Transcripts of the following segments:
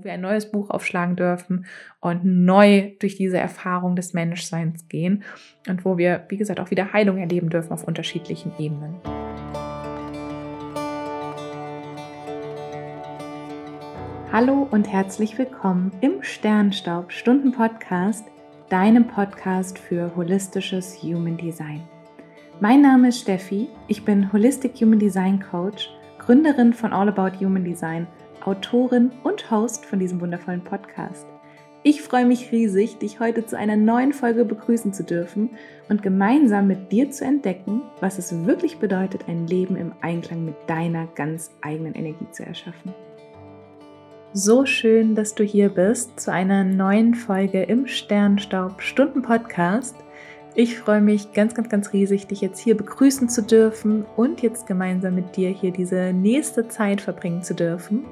wo wir ein neues Buch aufschlagen dürfen und neu durch diese Erfahrung des Menschseins gehen und wo wir, wie gesagt, auch wieder Heilung erleben dürfen auf unterschiedlichen Ebenen. Hallo und herzlich willkommen im Sternstaub Stunden Podcast, deinem Podcast für holistisches Human Design. Mein Name ist Steffi, ich bin Holistic Human Design Coach, Gründerin von All About Human Design Autorin und Host von diesem wundervollen Podcast. Ich freue mich riesig, dich heute zu einer neuen Folge begrüßen zu dürfen und gemeinsam mit dir zu entdecken, was es wirklich bedeutet, ein Leben im Einklang mit deiner ganz eigenen Energie zu erschaffen. So schön, dass du hier bist zu einer neuen Folge im Sternstaub Stunden Podcast. Ich freue mich ganz, ganz, ganz riesig, dich jetzt hier begrüßen zu dürfen und jetzt gemeinsam mit dir hier diese nächste Zeit verbringen zu dürfen.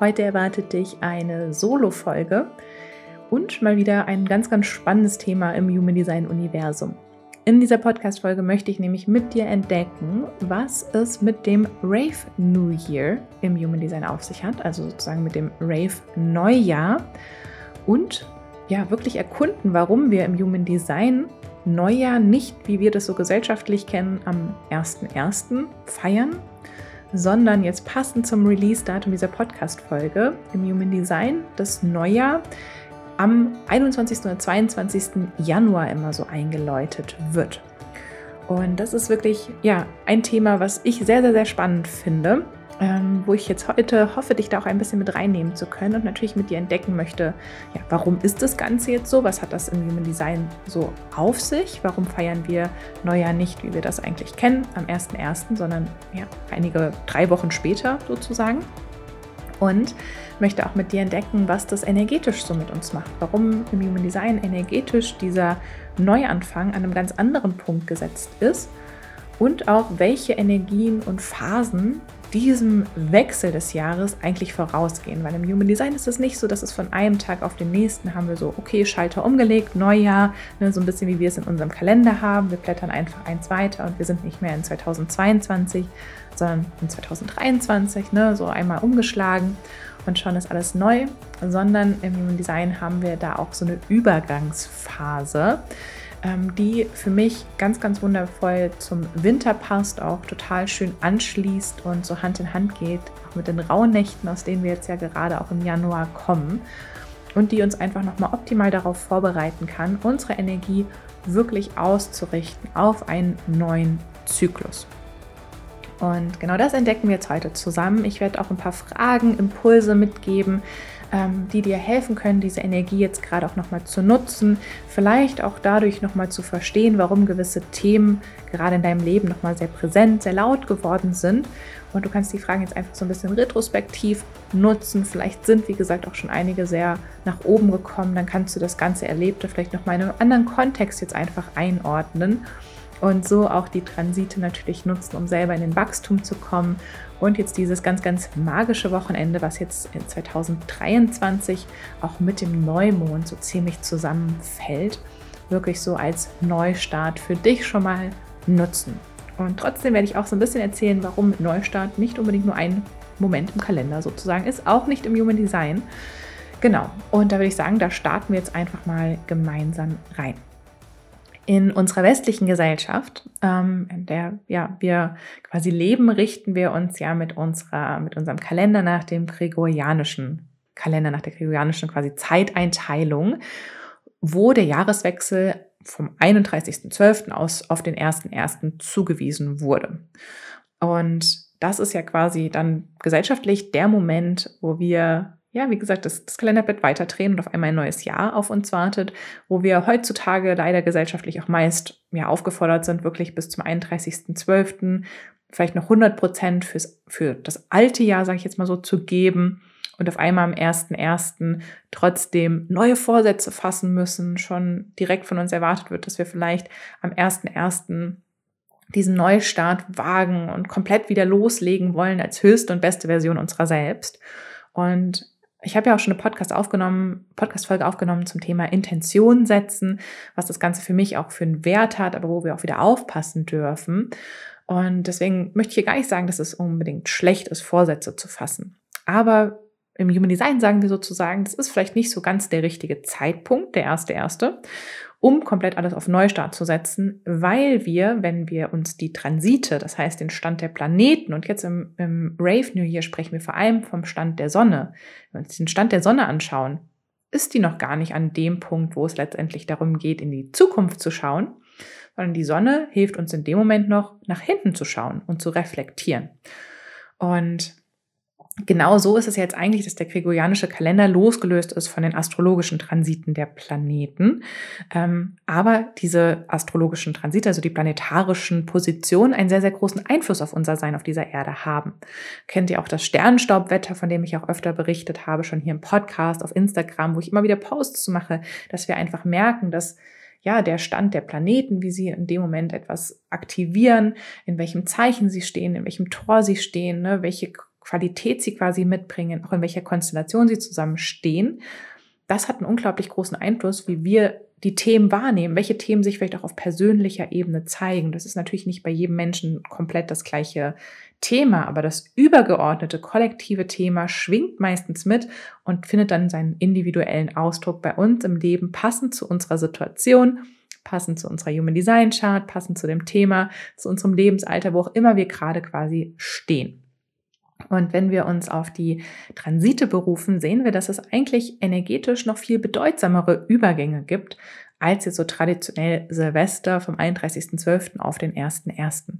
Heute erwartet dich eine Solo-Folge und mal wieder ein ganz, ganz spannendes Thema im Human Design Universum. In dieser Podcast-Folge möchte ich nämlich mit dir entdecken, was es mit dem Rave New Year im Human Design auf sich hat, also sozusagen mit dem Rave Neujahr und ja, wirklich erkunden, warum wir im Human Design Neujahr nicht, wie wir das so gesellschaftlich kennen, am 1.1. feiern, sondern jetzt passend zum Release-Datum dieser Podcast-Folge im Human Design das Neujahr am 21. oder 22. Januar immer so eingeläutet wird. Und das ist wirklich ja ein Thema, was ich sehr, sehr, sehr spannend finde ähm, wo ich jetzt heute hoffe, dich da auch ein bisschen mit reinnehmen zu können und natürlich mit dir entdecken möchte, ja, warum ist das Ganze jetzt so? Was hat das im Human Design so auf sich? Warum feiern wir Neujahr nicht, wie wir das eigentlich kennen, am 1.1., sondern ja, einige drei Wochen später sozusagen? Und möchte auch mit dir entdecken, was das energetisch so mit uns macht. Warum im Human Design energetisch dieser Neuanfang an einem ganz anderen Punkt gesetzt ist und auch welche Energien und Phasen diesem Wechsel des Jahres eigentlich vorausgehen. Weil im Human Design ist es nicht so, dass es von einem Tag auf den nächsten haben wir so, okay, Schalter umgelegt, Neujahr, ne, so ein bisschen wie wir es in unserem Kalender haben. Wir blättern einfach eins weiter und wir sind nicht mehr in 2022, sondern in 2023, ne, so einmal umgeschlagen und schon ist alles neu, sondern im Human Design haben wir da auch so eine Übergangsphase die für mich ganz, ganz wundervoll zum Winter passt, auch total schön anschließt und so Hand in Hand geht, auch mit den Rauhnächten, aus denen wir jetzt ja gerade auch im Januar kommen und die uns einfach nochmal optimal darauf vorbereiten kann, unsere Energie wirklich auszurichten auf einen neuen Zyklus. Und genau das entdecken wir jetzt heute zusammen. Ich werde auch ein paar Fragen, Impulse mitgeben, ähm, die dir helfen können, diese Energie jetzt gerade auch nochmal zu nutzen, vielleicht auch dadurch nochmal zu verstehen, warum gewisse Themen gerade in deinem Leben nochmal sehr präsent, sehr laut geworden sind. Und du kannst die Fragen jetzt einfach so ein bisschen retrospektiv nutzen. Vielleicht sind, wie gesagt, auch schon einige sehr nach oben gekommen. Dann kannst du das ganze Erlebte vielleicht nochmal in einem anderen Kontext jetzt einfach einordnen und so auch die Transite natürlich nutzen, um selber in den Wachstum zu kommen. Und jetzt dieses ganz, ganz magische Wochenende, was jetzt in 2023 auch mit dem Neumond so ziemlich zusammenfällt, wirklich so als Neustart für dich schon mal nutzen. Und trotzdem werde ich auch so ein bisschen erzählen, warum Neustart nicht unbedingt nur ein Moment im Kalender sozusagen ist, auch nicht im Human Design. Genau, und da würde ich sagen, da starten wir jetzt einfach mal gemeinsam rein in unserer westlichen Gesellschaft, ähm, in der ja, wir quasi leben, richten wir uns ja mit, unserer, mit unserem Kalender nach dem gregorianischen Kalender, nach der gregorianischen quasi Zeiteinteilung, wo der Jahreswechsel vom 31.12. aus auf den 1.1. zugewiesen wurde. Und das ist ja quasi dann gesellschaftlich der Moment, wo wir ja, wie gesagt, das, das Kalenderblatt weiterdrehen und auf einmal ein neues Jahr auf uns wartet, wo wir heutzutage leider gesellschaftlich auch meist ja, aufgefordert sind, wirklich bis zum 31.12. vielleicht noch 100 Prozent für das alte Jahr, sage ich jetzt mal so, zu geben und auf einmal am 1.1. trotzdem neue Vorsätze fassen müssen, schon direkt von uns erwartet wird, dass wir vielleicht am 1.1. diesen Neustart wagen und komplett wieder loslegen wollen als höchste und beste Version unserer selbst. Und ich habe ja auch schon eine Podcast aufgenommen, Podcast-Folge aufgenommen zum Thema Intention setzen, was das Ganze für mich auch für einen Wert hat, aber wo wir auch wieder aufpassen dürfen. Und deswegen möchte ich hier gar nicht sagen, dass es unbedingt schlecht ist, Vorsätze zu fassen. Aber im Human Design sagen wir sozusagen, das ist vielleicht nicht so ganz der richtige Zeitpunkt, der erste erste, um komplett alles auf Neustart zu setzen, weil wir, wenn wir uns die Transite, das heißt den Stand der Planeten und jetzt im, im Rave New Year sprechen wir vor allem vom Stand der Sonne, wenn wir uns den Stand der Sonne anschauen, ist die noch gar nicht an dem Punkt, wo es letztendlich darum geht, in die Zukunft zu schauen, sondern die Sonne hilft uns in dem Moment noch, nach hinten zu schauen und zu reflektieren. Und genau so ist es jetzt eigentlich, dass der gregorianische Kalender losgelöst ist von den astrologischen Transiten der Planeten. Ähm, aber diese astrologischen Transite, also die planetarischen Positionen, einen sehr, sehr großen Einfluss auf unser Sein auf dieser Erde haben. Kennt ihr auch das Sternenstaubwetter, von dem ich auch öfter berichtet habe, schon hier im Podcast, auf Instagram, wo ich immer wieder Posts mache, dass wir einfach merken, dass ja, der Stand der Planeten, wie sie in dem Moment etwas aktivieren, in welchem Zeichen sie stehen, in welchem Tor sie stehen, ne, welche Qualität sie quasi mitbringen, auch in welcher Konstellation sie zusammenstehen, das hat einen unglaublich großen Einfluss, wie wir die Themen wahrnehmen, welche Themen sich vielleicht auch auf persönlicher Ebene zeigen. Das ist natürlich nicht bei jedem Menschen komplett das gleiche Thema, aber das übergeordnete kollektive Thema schwingt meistens mit und findet dann seinen individuellen Ausdruck bei uns im Leben, passend zu unserer Situation, passend zu unserer Human Design Chart, passend zu dem Thema, zu unserem Lebensalter, wo auch immer wir gerade quasi stehen. Und wenn wir uns auf die Transite berufen, sehen wir, dass es eigentlich energetisch noch viel bedeutsamere Übergänge gibt, als jetzt so traditionell Silvester vom 31.12. auf den 1.1.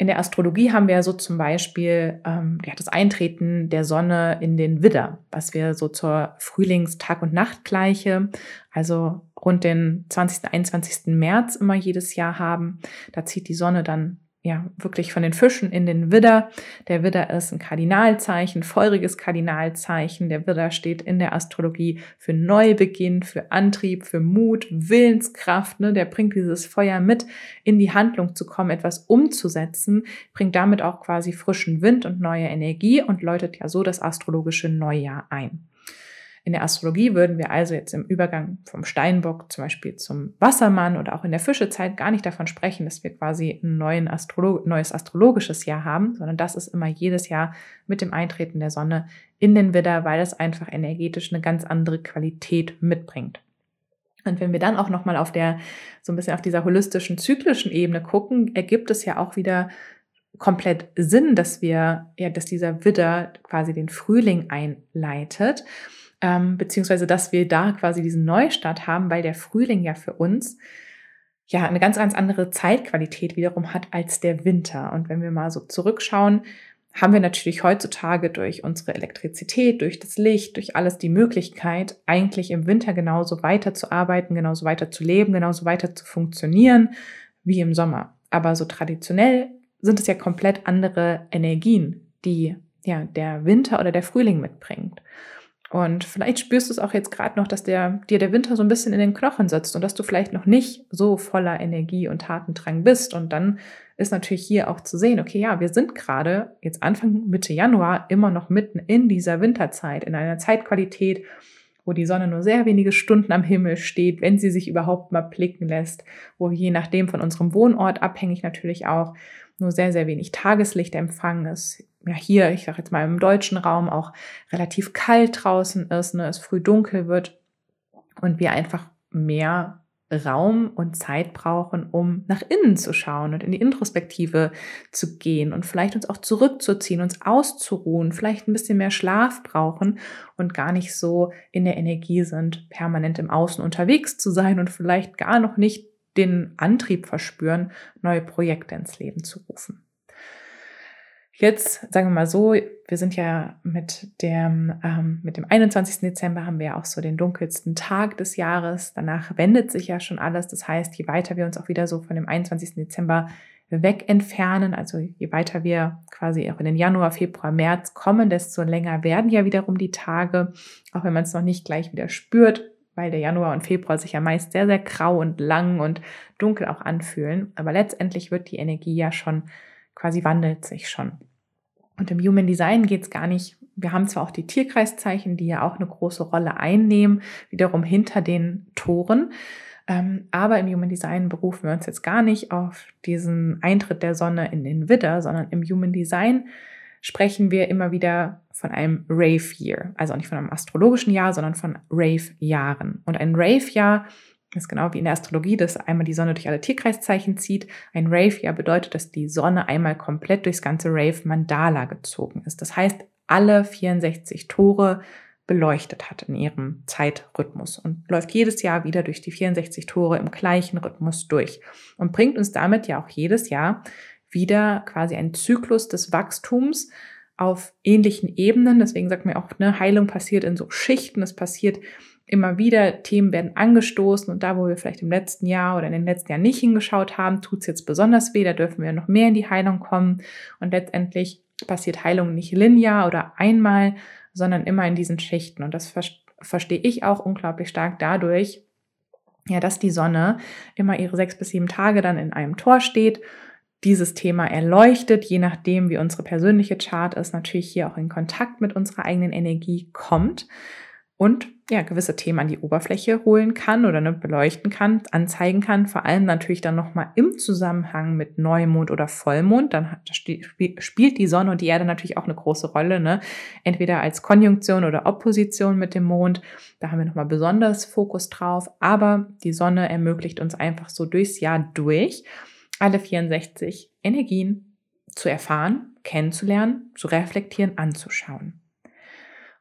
In der Astrologie haben wir so zum Beispiel ähm, ja, das Eintreten der Sonne in den Widder, was wir so zur Frühlingstag- und Nachtgleiche, also rund den 20. 21. März immer jedes Jahr haben. Da zieht die Sonne dann ja, wirklich von den Fischen in den Widder. Der Widder ist ein Kardinalzeichen, feuriges Kardinalzeichen. Der Widder steht in der Astrologie für Neubeginn, für Antrieb, für Mut, Willenskraft. Ne? Der bringt dieses Feuer mit, in die Handlung zu kommen, etwas umzusetzen, bringt damit auch quasi frischen Wind und neue Energie und läutet ja so das astrologische Neujahr ein. In der Astrologie würden wir also jetzt im Übergang vom Steinbock zum Beispiel zum Wassermann oder auch in der Fischezeit gar nicht davon sprechen, dass wir quasi ein neuen Astrolo neues astrologisches Jahr haben, sondern das ist immer jedes Jahr mit dem Eintreten der Sonne in den Widder, weil das einfach energetisch eine ganz andere Qualität mitbringt. Und wenn wir dann auch nochmal auf der, so ein bisschen auf dieser holistischen, zyklischen Ebene gucken, ergibt es ja auch wieder komplett Sinn, dass wir, ja, dass dieser Widder quasi den Frühling einleitet ähm, beziehungsweise dass wir da quasi diesen Neustart haben, weil der Frühling ja für uns ja eine ganz, ganz andere Zeitqualität wiederum hat als der Winter. Und wenn wir mal so zurückschauen, haben wir natürlich heutzutage durch unsere Elektrizität, durch das Licht, durch alles die Möglichkeit, eigentlich im Winter genauso weiterzuarbeiten, genauso weiter zu leben, genauso weiter zu funktionieren wie im Sommer. Aber so traditionell sind es ja komplett andere Energien, die ja der Winter oder der Frühling mitbringt. Und vielleicht spürst du es auch jetzt gerade noch, dass der, dir der Winter so ein bisschen in den Knochen sitzt und dass du vielleicht noch nicht so voller Energie und Tatendrang bist. Und dann ist natürlich hier auch zu sehen, okay, ja, wir sind gerade jetzt Anfang Mitte Januar immer noch mitten in dieser Winterzeit, in einer Zeitqualität, wo die Sonne nur sehr wenige Stunden am Himmel steht, wenn sie sich überhaupt mal blicken lässt, wo je nachdem von unserem Wohnort abhängig natürlich auch nur sehr, sehr wenig Tageslicht empfangen ist ja hier, ich sage jetzt mal im deutschen Raum auch relativ kalt draußen ist, ne, es früh dunkel wird und wir einfach mehr Raum und Zeit brauchen, um nach innen zu schauen und in die Introspektive zu gehen und vielleicht uns auch zurückzuziehen, uns auszuruhen, vielleicht ein bisschen mehr Schlaf brauchen und gar nicht so in der Energie sind, permanent im Außen unterwegs zu sein und vielleicht gar noch nicht den Antrieb verspüren, neue Projekte ins Leben zu rufen. Jetzt sagen wir mal so, wir sind ja mit dem, ähm, mit dem 21. Dezember haben wir ja auch so den dunkelsten Tag des Jahres. Danach wendet sich ja schon alles. Das heißt, je weiter wir uns auch wieder so von dem 21. Dezember weg entfernen, also je weiter wir quasi auch in den Januar, Februar, März kommen, desto länger werden ja wiederum die Tage, auch wenn man es noch nicht gleich wieder spürt, weil der Januar und Februar sich ja meist sehr, sehr grau und lang und dunkel auch anfühlen. Aber letztendlich wird die Energie ja schon quasi wandelt sich schon. Und im Human Design geht es gar nicht, wir haben zwar auch die Tierkreiszeichen, die ja auch eine große Rolle einnehmen, wiederum hinter den Toren, ähm, aber im Human Design berufen wir uns jetzt gar nicht auf diesen Eintritt der Sonne in den Widder, sondern im Human Design sprechen wir immer wieder von einem Rave-Year. Also nicht von einem astrologischen Jahr, sondern von Rave-Jahren. Und ein Rave-Jahr ist genau wie in der Astrologie, dass einmal die Sonne durch alle Tierkreiszeichen zieht. Ein Rave-Jahr bedeutet, dass die Sonne einmal komplett durchs ganze Rave-Mandala gezogen ist. Das heißt, alle 64 Tore beleuchtet hat in ihrem Zeitrhythmus und läuft jedes Jahr wieder durch die 64 Tore im gleichen Rhythmus durch und bringt uns damit ja auch jedes Jahr wieder quasi einen Zyklus des Wachstums auf ähnlichen Ebenen. Deswegen sagt man auch, eine Heilung passiert in so Schichten. Es passiert immer wieder, Themen werden angestoßen und da, wo wir vielleicht im letzten Jahr oder in den letzten Jahren nicht hingeschaut haben, tut es jetzt besonders weh. Da dürfen wir noch mehr in die Heilung kommen. Und letztendlich passiert Heilung nicht linear oder einmal, sondern immer in diesen Schichten. Und das ver verstehe ich auch unglaublich stark dadurch, ja, dass die Sonne immer ihre sechs bis sieben Tage dann in einem Tor steht, dieses Thema erleuchtet, je nachdem, wie unsere persönliche Chart ist, natürlich hier auch in Kontakt mit unserer eigenen Energie kommt und ja, gewisse Themen an die Oberfläche holen kann oder ne, beleuchten kann, anzeigen kann, vor allem natürlich dann nochmal im Zusammenhang mit Neumond oder Vollmond, dann hat, spielt die Sonne und die Erde natürlich auch eine große Rolle, ne? entweder als Konjunktion oder Opposition mit dem Mond, da haben wir nochmal besonders Fokus drauf, aber die Sonne ermöglicht uns einfach so durchs Jahr durch alle 64 Energien zu erfahren, kennenzulernen, zu reflektieren, anzuschauen.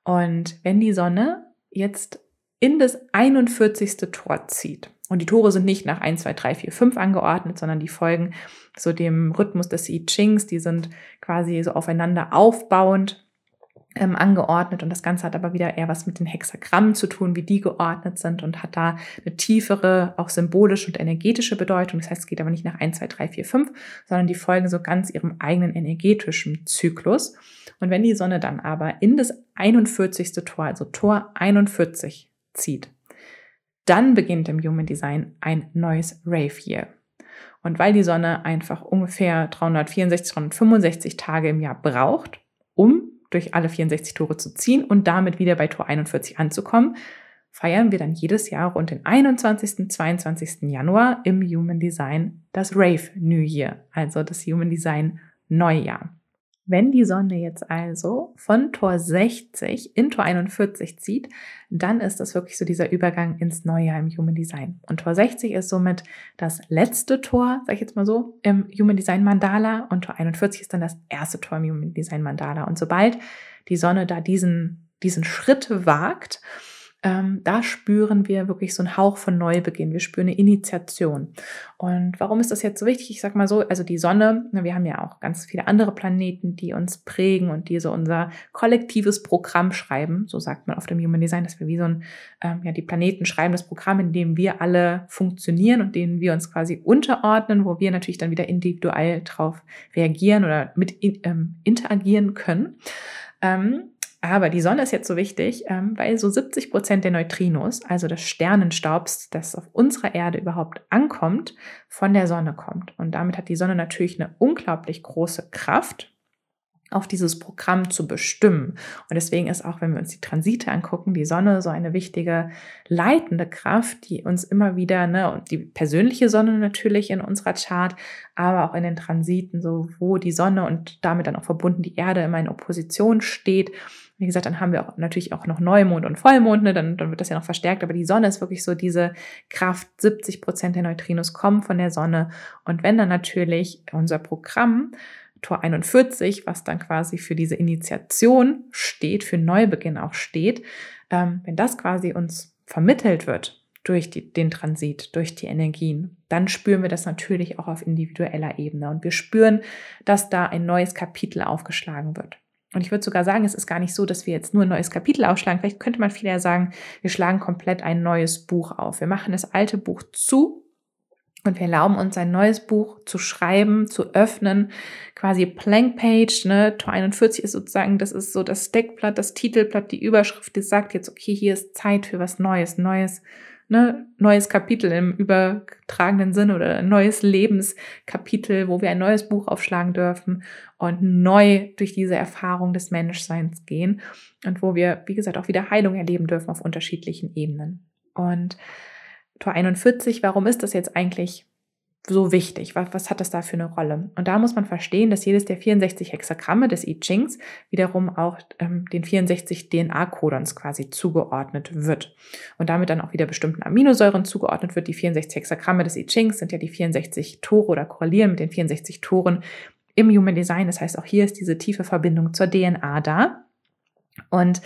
Und wenn die Sonne jetzt in das 41. Tor zieht. Und die Tore sind nicht nach 1, 2, 3, 4, 5 angeordnet, sondern die folgen so dem Rhythmus des I Chings. Die sind quasi so aufeinander aufbauend ähm, angeordnet. Und das Ganze hat aber wieder eher was mit den Hexagrammen zu tun, wie die geordnet sind und hat da eine tiefere, auch symbolische und energetische Bedeutung. Das heißt, es geht aber nicht nach 1, 2, 3, 4, 5, sondern die folgen so ganz ihrem eigenen energetischen Zyklus. Und wenn die Sonne dann aber in das 41. Tor, also Tor 41 zieht, dann beginnt im Human Design ein neues Rave Year. Und weil die Sonne einfach ungefähr 364, 365 Tage im Jahr braucht, durch alle 64 Tore zu ziehen und damit wieder bei Tor 41 anzukommen, feiern wir dann jedes Jahr rund den 21. 22. Januar im Human Design das Rave New Year, also das Human Design Neujahr. Wenn die Sonne jetzt also von Tor 60 in Tor 41 zieht, dann ist das wirklich so dieser Übergang ins Neujahr im Human Design. Und Tor 60 ist somit das letzte Tor, sag ich jetzt mal so, im Human Design Mandala und Tor 41 ist dann das erste Tor im Human Design Mandala. Und sobald die Sonne da diesen, diesen Schritt wagt, ähm, da spüren wir wirklich so einen Hauch von Neubeginn. Wir spüren eine Initiation. Und warum ist das jetzt so wichtig? Ich sag mal so, also die Sonne, wir haben ja auch ganz viele andere Planeten, die uns prägen und die so unser kollektives Programm schreiben. So sagt man auf dem Human Design, dass wir wie so ein, ähm, ja, die Planeten schreiben das Programm, in dem wir alle funktionieren und denen wir uns quasi unterordnen, wo wir natürlich dann wieder individuell drauf reagieren oder mit in, ähm, interagieren können. Ähm, aber die Sonne ist jetzt so wichtig, ähm, weil so 70 Prozent der Neutrinos, also des Sternenstaubs, das auf unserer Erde überhaupt ankommt, von der Sonne kommt. Und damit hat die Sonne natürlich eine unglaublich große Kraft, auf dieses Programm zu bestimmen. Und deswegen ist auch, wenn wir uns die Transite angucken, die Sonne so eine wichtige leitende Kraft, die uns immer wieder, ne, und die persönliche Sonne natürlich in unserer Chart, aber auch in den Transiten, so wo die Sonne und damit dann auch verbunden die Erde immer in Opposition steht wie gesagt, dann haben wir auch natürlich auch noch Neumond und Vollmond, ne? dann, dann wird das ja noch verstärkt, aber die Sonne ist wirklich so diese Kraft, 70 Prozent der Neutrinos kommen von der Sonne. Und wenn dann natürlich unser Programm Tor 41, was dann quasi für diese Initiation steht, für Neubeginn auch steht, ähm, wenn das quasi uns vermittelt wird durch die, den Transit, durch die Energien, dann spüren wir das natürlich auch auf individueller Ebene und wir spüren, dass da ein neues Kapitel aufgeschlagen wird. Und ich würde sogar sagen, es ist gar nicht so, dass wir jetzt nur ein neues Kapitel aufschlagen. Vielleicht könnte man vieler sagen, wir schlagen komplett ein neues Buch auf. Wir machen das alte Buch zu und wir erlauben uns ein neues Buch zu schreiben, zu öffnen, quasi Blank Page, ne, Tor 41 ist sozusagen, das ist so das Deckblatt, das Titelblatt, die Überschrift, die sagt jetzt, okay, hier ist Zeit für was Neues, neues ne, neues Kapitel im übertragenen Sinne oder ein neues Lebenskapitel, wo wir ein neues Buch aufschlagen dürfen und neu durch diese Erfahrung des Menschseins gehen und wo wir, wie gesagt, auch wieder Heilung erleben dürfen auf unterschiedlichen Ebenen. Und Tor 41, warum ist das jetzt eigentlich so wichtig? Was, was hat das da für eine Rolle? Und da muss man verstehen, dass jedes der 64 Hexagramme des I Chings wiederum auch ähm, den 64 DNA-Codons quasi zugeordnet wird und damit dann auch wieder bestimmten Aminosäuren zugeordnet wird. Die 64 Hexagramme des I Chings sind ja die 64 Tore oder korrelieren mit den 64 Toren im Human Design. Das heißt, auch hier ist diese tiefe Verbindung zur DNA da. Und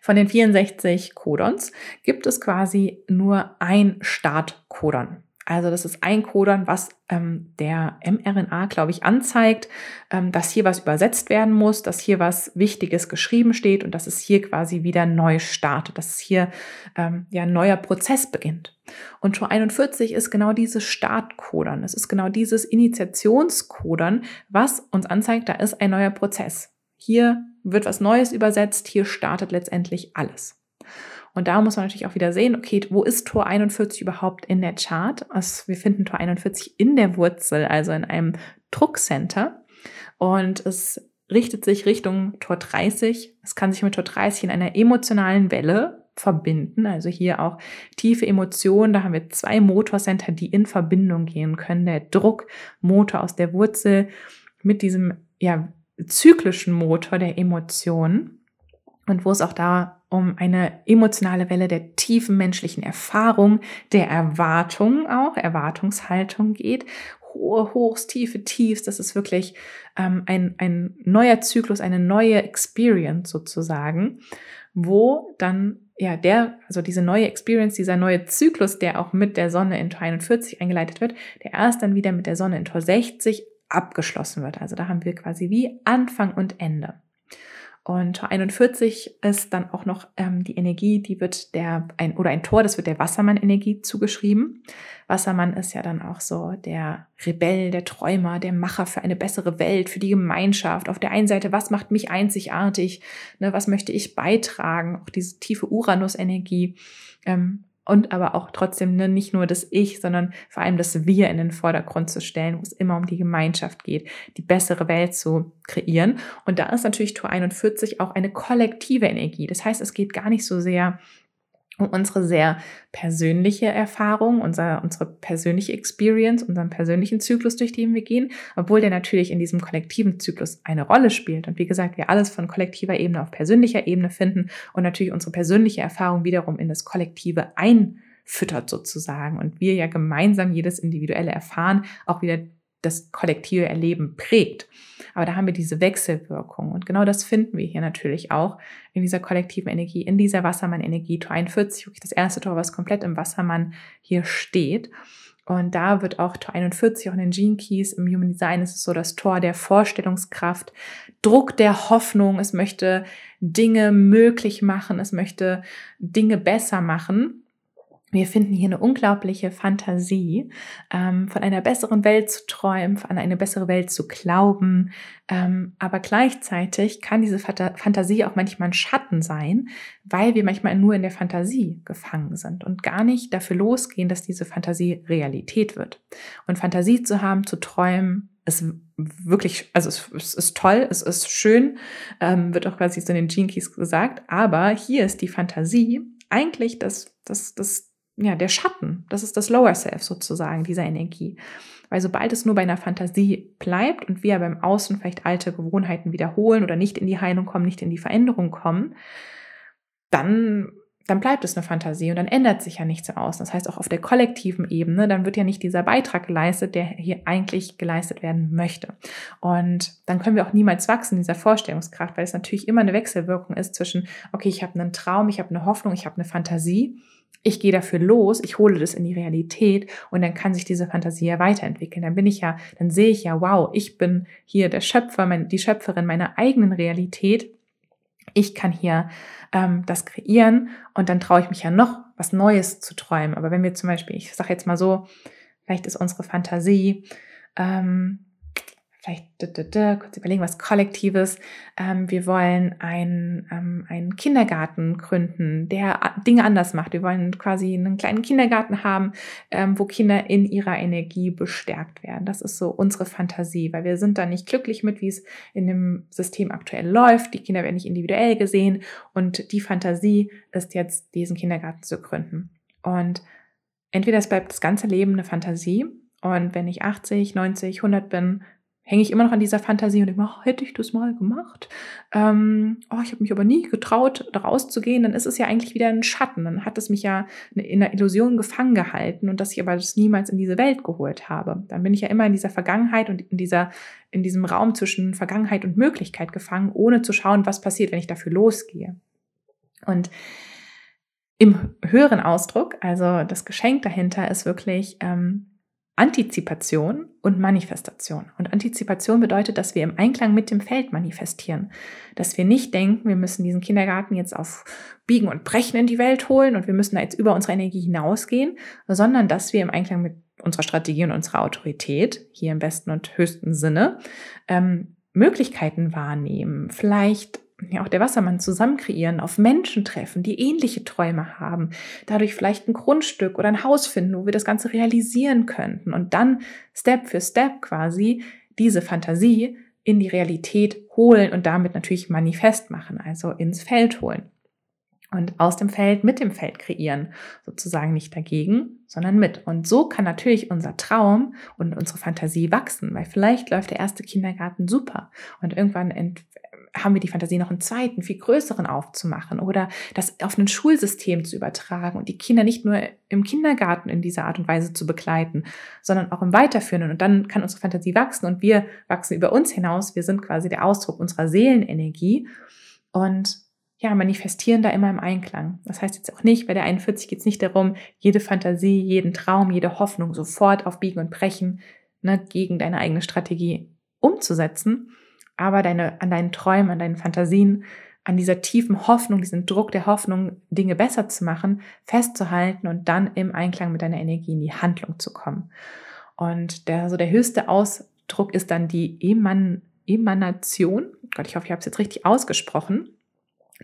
von den 64 Codons gibt es quasi nur ein Startcodon. Also das ist ein Codon, was ähm, der mRNA, glaube ich, anzeigt, ähm, dass hier was übersetzt werden muss, dass hier was Wichtiges geschrieben steht und dass es hier quasi wieder neu startet, dass es hier ähm, ja ein neuer Prozess beginnt. Und Tor 41 ist genau dieses Startcodon. Es ist genau dieses Initiationscodon, was uns anzeigt, da ist ein neuer Prozess. Hier wird was Neues übersetzt, hier startet letztendlich alles. Und da muss man natürlich auch wieder sehen, okay, wo ist Tor 41 überhaupt in der Chart? Also wir finden Tor 41 in der Wurzel, also in einem Druckcenter. Und es richtet sich Richtung Tor 30. Es kann sich mit Tor 30 in einer emotionalen Welle verbinden. Also hier auch tiefe Emotionen. Da haben wir zwei Motorcenter, die in Verbindung gehen können. Der Druckmotor aus der Wurzel mit diesem ja, zyklischen Motor der Emotionen. Und wo es auch da um eine emotionale Welle der tiefen menschlichen Erfahrung, der Erwartung auch, Erwartungshaltung geht. Hohe Hochs, tiefe Tiefs, das ist wirklich ähm, ein, ein neuer Zyklus, eine neue Experience sozusagen, wo dann ja, der, also diese neue Experience, dieser neue Zyklus, der auch mit der Sonne in Tor 41 eingeleitet wird, der erst dann wieder mit der Sonne in Tor 60 abgeschlossen wird. Also da haben wir quasi wie Anfang und Ende. Und 41 ist dann auch noch ähm, die Energie, die wird der, ein, oder ein Tor, das wird der Wassermann-Energie zugeschrieben. Wassermann ist ja dann auch so der Rebell, der Träumer, der Macher für eine bessere Welt, für die Gemeinschaft. Auf der einen Seite, was macht mich einzigartig? Ne, was möchte ich beitragen? Auch diese tiefe Uranus-Energie. Ähm, und aber auch trotzdem ne, nicht nur das Ich, sondern vor allem das Wir in den Vordergrund zu stellen, wo es immer um die Gemeinschaft geht, die bessere Welt zu kreieren. Und da ist natürlich Tor 41 auch eine kollektive Energie. Das heißt, es geht gar nicht so sehr um unsere sehr persönliche Erfahrung, unser, unsere persönliche Experience, unseren persönlichen Zyklus, durch den wir gehen, obwohl der natürlich in diesem kollektiven Zyklus eine Rolle spielt. Und wie gesagt, wir alles von kollektiver Ebene auf persönlicher Ebene finden und natürlich unsere persönliche Erfahrung wiederum in das Kollektive einfüttert sozusagen. Und wir ja gemeinsam jedes individuelle Erfahren auch wieder das kollektive Erleben prägt. Aber da haben wir diese Wechselwirkung. Und genau das finden wir hier natürlich auch in dieser kollektiven Energie, in dieser Wassermann-Energie. Tor 41, wirklich das erste Tor, was komplett im Wassermann hier steht. Und da wird auch Tor 41, auch in den Gene Keys im Human Design, ist es so das Tor der Vorstellungskraft, Druck der Hoffnung. Es möchte Dinge möglich machen. Es möchte Dinge besser machen wir finden hier eine unglaubliche Fantasie, ähm, von einer besseren Welt zu träumen, an eine bessere Welt zu glauben. Ähm, aber gleichzeitig kann diese Fantasie auch manchmal ein Schatten sein, weil wir manchmal nur in der Fantasie gefangen sind und gar nicht dafür losgehen, dass diese Fantasie Realität wird. Und Fantasie zu haben, zu träumen, ist wirklich, also es, es ist toll, es ist schön, ähm, wird auch quasi so in den Keys gesagt. Aber hier ist die Fantasie eigentlich das, das, das ja, der Schatten. Das ist das Lower Self sozusagen, dieser Energie. Weil sobald es nur bei einer Fantasie bleibt und wir beim Außen vielleicht alte Gewohnheiten wiederholen oder nicht in die Heilung kommen, nicht in die Veränderung kommen, dann, dann bleibt es eine Fantasie und dann ändert sich ja nichts im Außen. Das heißt, auch auf der kollektiven Ebene, dann wird ja nicht dieser Beitrag geleistet, der hier eigentlich geleistet werden möchte. Und dann können wir auch niemals wachsen in dieser Vorstellungskraft, weil es natürlich immer eine Wechselwirkung ist zwischen, okay, ich habe einen Traum, ich habe eine Hoffnung, ich habe eine Fantasie ich gehe dafür los, ich hole das in die Realität und dann kann sich diese Fantasie ja weiterentwickeln. Dann bin ich ja, dann sehe ich ja, wow, ich bin hier der Schöpfer, mein, die Schöpferin meiner eigenen Realität. Ich kann hier ähm, das kreieren und dann traue ich mich ja noch was Neues zu träumen. Aber wenn wir zum Beispiel, ich sage jetzt mal so, vielleicht ist unsere Fantasie, ähm, vielleicht kurz überlegen, was Kollektives. Ähm, wir wollen ein, ähm, einen Kindergarten gründen, der Dinge anders macht. Wir wollen quasi einen kleinen Kindergarten haben, ähm, wo Kinder in ihrer Energie bestärkt werden. Das ist so unsere Fantasie, weil wir sind da nicht glücklich mit, wie es in dem System aktuell läuft. Die Kinder werden nicht individuell gesehen und die Fantasie ist jetzt, diesen Kindergarten zu gründen. Und entweder es bleibt das ganze Leben eine Fantasie Und wenn ich 80, 90, 100 bin, hänge ich immer noch an dieser Fantasie und denke, oh, hätte ich das mal gemacht? Ähm, oh, ich habe mich aber nie getraut, da rauszugehen. Dann ist es ja eigentlich wieder ein Schatten. Dann hat es mich ja in einer Illusion gefangen gehalten und dass ich aber das niemals in diese Welt geholt habe. Dann bin ich ja immer in dieser Vergangenheit und in dieser, in diesem Raum zwischen Vergangenheit und Möglichkeit gefangen, ohne zu schauen, was passiert, wenn ich dafür losgehe. Und im höheren Ausdruck, also das Geschenk dahinter ist wirklich, ähm, Antizipation und Manifestation. Und Antizipation bedeutet, dass wir im Einklang mit dem Feld manifestieren. Dass wir nicht denken, wir müssen diesen Kindergarten jetzt auf Biegen und Brechen in die Welt holen und wir müssen da jetzt über unsere Energie hinausgehen, sondern dass wir im Einklang mit unserer Strategie und unserer Autorität, hier im besten und höchsten Sinne, ähm, Möglichkeiten wahrnehmen, vielleicht ja auch der Wassermann zusammen kreieren, auf Menschen treffen, die ähnliche Träume haben, dadurch vielleicht ein Grundstück oder ein Haus finden, wo wir das Ganze realisieren könnten und dann Step für Step quasi diese Fantasie in die Realität holen und damit natürlich manifest machen, also ins Feld holen. Und aus dem Feld mit dem Feld kreieren, sozusagen nicht dagegen, sondern mit. Und so kann natürlich unser Traum und unsere Fantasie wachsen, weil vielleicht läuft der erste Kindergarten super und irgendwann haben wir die Fantasie, noch einen zweiten, viel größeren aufzumachen oder das auf ein Schulsystem zu übertragen und die Kinder nicht nur im Kindergarten in dieser Art und Weise zu begleiten, sondern auch im Weiterführen. Und dann kann unsere Fantasie wachsen und wir wachsen über uns hinaus. Wir sind quasi der Ausdruck unserer Seelenenergie und ja, manifestieren da immer im Einklang. Das heißt jetzt auch nicht, bei der 41 geht es nicht darum, jede Fantasie, jeden Traum, jede Hoffnung sofort auf Biegen und Brechen ne, gegen deine eigene Strategie umzusetzen, aber deine, an deinen Träumen, an deinen Fantasien, an dieser tiefen Hoffnung, diesen Druck der Hoffnung, Dinge besser zu machen, festzuhalten und dann im Einklang mit deiner Energie in die Handlung zu kommen. Und der, so der höchste Ausdruck ist dann die Eman, Emanation. Gott, ich hoffe, ich habe es jetzt richtig ausgesprochen.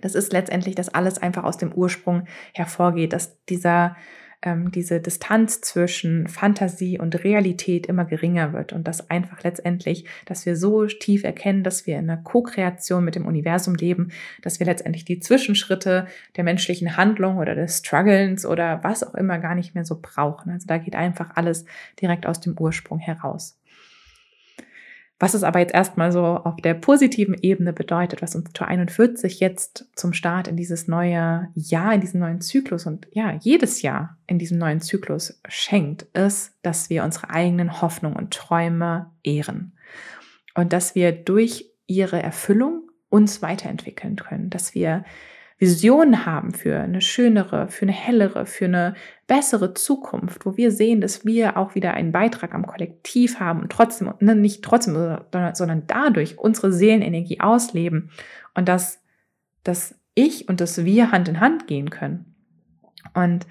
Das ist letztendlich, dass alles einfach aus dem Ursprung hervorgeht, dass dieser ähm, diese Distanz zwischen Fantasie und Realität immer geringer wird und dass einfach letztendlich, dass wir so tief erkennen, dass wir in einer Co-Kreation mit dem Universum leben, dass wir letztendlich die Zwischenschritte der menschlichen Handlung oder des Strugglens oder was auch immer gar nicht mehr so brauchen. Also da geht einfach alles direkt aus dem Ursprung heraus. Was es aber jetzt erstmal so auf der positiven Ebene bedeutet, was uns Tor 41 jetzt zum Start in dieses neue Jahr, in diesen neuen Zyklus und ja, jedes Jahr in diesem neuen Zyklus schenkt, ist, dass wir unsere eigenen Hoffnungen und Träume ehren. Und dass wir durch ihre Erfüllung uns weiterentwickeln können, dass wir Visionen haben für eine schönere, für eine hellere, für eine bessere Zukunft, wo wir sehen, dass wir auch wieder einen Beitrag am Kollektiv haben und trotzdem, ne, nicht trotzdem, sondern dadurch unsere Seelenenergie ausleben und dass das Ich und das Wir Hand in Hand gehen können. Und